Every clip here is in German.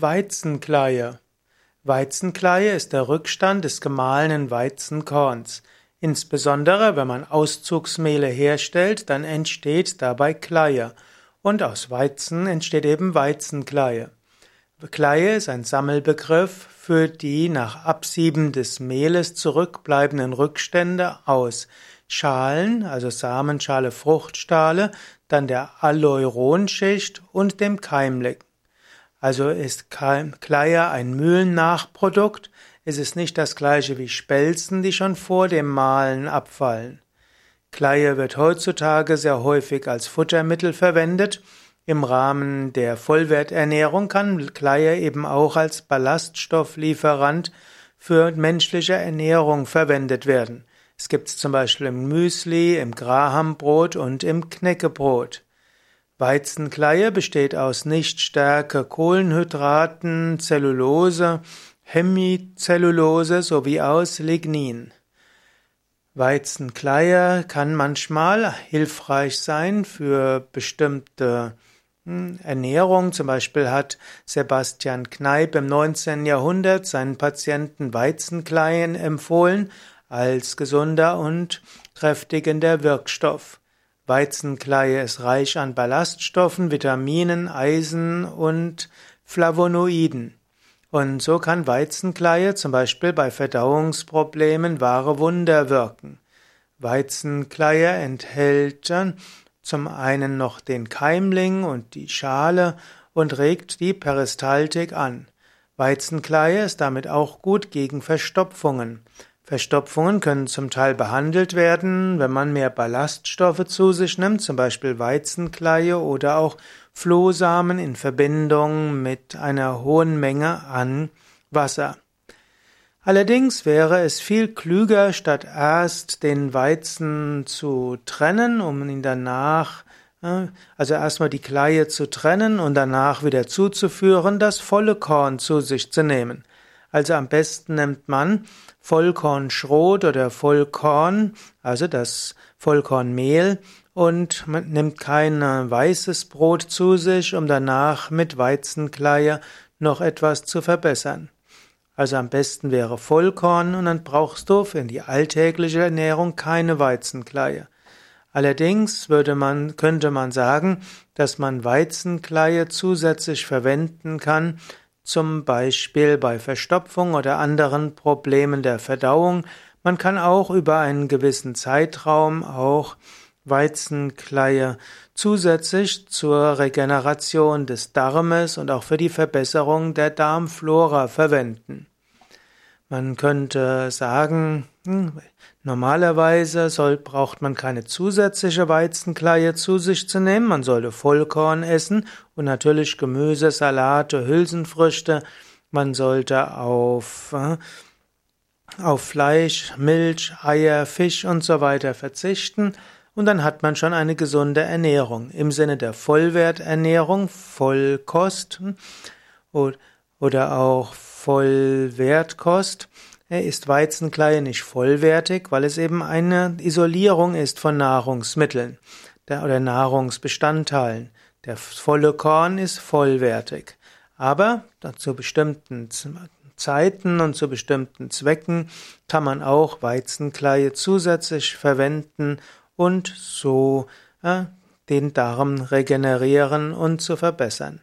Weizenkleie. Weizenkleie ist der Rückstand des gemahlenen Weizenkorns. Insbesondere wenn man Auszugsmehle herstellt, dann entsteht dabei Kleie. Und aus Weizen entsteht eben Weizenkleie. Kleie ist ein Sammelbegriff für die nach Absieben des Mehles zurückbleibenden Rückstände aus Schalen, also Samenschale, Fruchtstale, dann der Aleuronschicht und dem Keimling. Also ist Kleie ein Mühlennachprodukt, es ist nicht das gleiche wie Spelzen, die schon vor dem Mahlen abfallen. Kleie wird heutzutage sehr häufig als Futtermittel verwendet. Im Rahmen der Vollwerternährung kann Kleie eben auch als Ballaststofflieferant für menschliche Ernährung verwendet werden. Es gibt es zum Beispiel im Müsli, im Grahambrot und im Knäckebrot. Weizenkleie besteht aus Nichtstärke Kohlenhydraten, Zellulose, Hemicellulose sowie aus Lignin. Weizenkleie kann manchmal hilfreich sein für bestimmte hm, Ernährung. Zum Beispiel hat Sebastian Kneipp im 19. Jahrhundert seinen Patienten Weizenkleien empfohlen als gesunder und kräftigender Wirkstoff. Weizenkleie ist reich an Ballaststoffen, Vitaminen, Eisen und Flavonoiden. Und so kann Weizenkleie zum Beispiel bei Verdauungsproblemen wahre Wunder wirken. Weizenkleie enthält zum einen noch den Keimling und die Schale und regt die Peristaltik an. Weizenkleie ist damit auch gut gegen Verstopfungen. Verstopfungen können zum Teil behandelt werden, wenn man mehr Ballaststoffe zu sich nimmt, zum Beispiel Weizenkleie oder auch Flohsamen in Verbindung mit einer hohen Menge an Wasser. Allerdings wäre es viel klüger, statt erst den Weizen zu trennen, um ihn danach, äh, also erstmal die Kleie zu trennen und danach wieder zuzuführen, das volle Korn zu sich zu nehmen. Also am besten nimmt man Vollkornschrot oder Vollkorn, also das Vollkornmehl, und man nimmt kein weißes Brot zu sich, um danach mit Weizenkleie noch etwas zu verbessern. Also am besten wäre Vollkorn und dann brauchst du für die alltägliche Ernährung keine Weizenkleie. Allerdings würde man, könnte man sagen, dass man Weizenkleie zusätzlich verwenden kann, zum Beispiel bei Verstopfung oder anderen Problemen der Verdauung. Man kann auch über einen gewissen Zeitraum auch Weizenkleie zusätzlich zur Regeneration des Darmes und auch für die Verbesserung der Darmflora verwenden. Man könnte sagen, normalerweise soll, braucht man keine zusätzliche Weizenkleie zu sich zu nehmen. Man sollte Vollkorn essen und natürlich Gemüse, Salate, Hülsenfrüchte. Man sollte auf, äh, auf Fleisch, Milch, Eier, Fisch und so weiter verzichten. Und dann hat man schon eine gesunde Ernährung. Im Sinne der Vollwerternährung, Vollkost hm, oder auch Vollwertkost ist Weizenkleie nicht vollwertig, weil es eben eine Isolierung ist von Nahrungsmitteln oder Nahrungsbestandteilen. Der volle Korn ist vollwertig. Aber zu bestimmten Zeiten und zu bestimmten Zwecken kann man auch Weizenkleie zusätzlich verwenden und so äh, den Darm regenerieren und zu verbessern.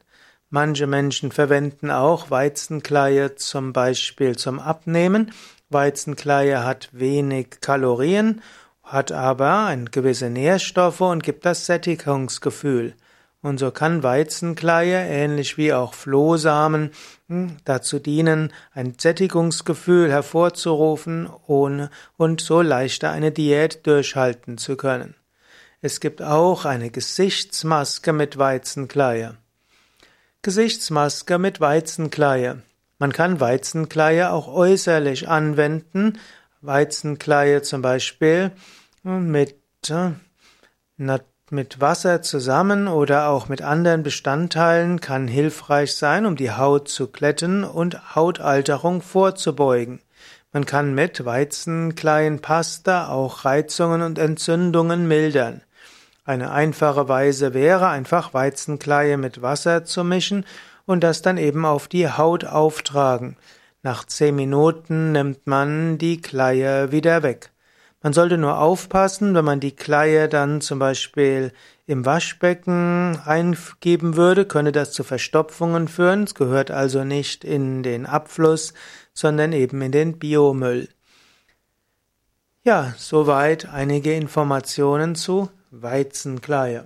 Manche Menschen verwenden auch Weizenkleie zum Beispiel zum Abnehmen. Weizenkleie hat wenig Kalorien, hat aber ein gewisse Nährstoffe und gibt das Sättigungsgefühl. Und so kann Weizenkleie, ähnlich wie auch Flohsamen, hm, dazu dienen, ein Sättigungsgefühl hervorzurufen ohne, und so leichter eine Diät durchhalten zu können. Es gibt auch eine Gesichtsmaske mit Weizenkleie. Gesichtsmaske mit Weizenkleie. Man kann Weizenkleie auch äußerlich anwenden. Weizenkleie zum Beispiel mit, äh, mit Wasser zusammen oder auch mit anderen Bestandteilen kann hilfreich sein, um die Haut zu glätten und Hautalterung vorzubeugen. Man kann mit Weizenkleienpasta auch Reizungen und Entzündungen mildern. Eine einfache Weise wäre, einfach Weizenkleie mit Wasser zu mischen und das dann eben auf die Haut auftragen. Nach zehn Minuten nimmt man die Kleie wieder weg. Man sollte nur aufpassen, wenn man die Kleie dann zum Beispiel im Waschbecken eingeben würde, könne das zu Verstopfungen führen. Es gehört also nicht in den Abfluss, sondern eben in den Biomüll. Ja, soweit einige Informationen zu Weizenkleie.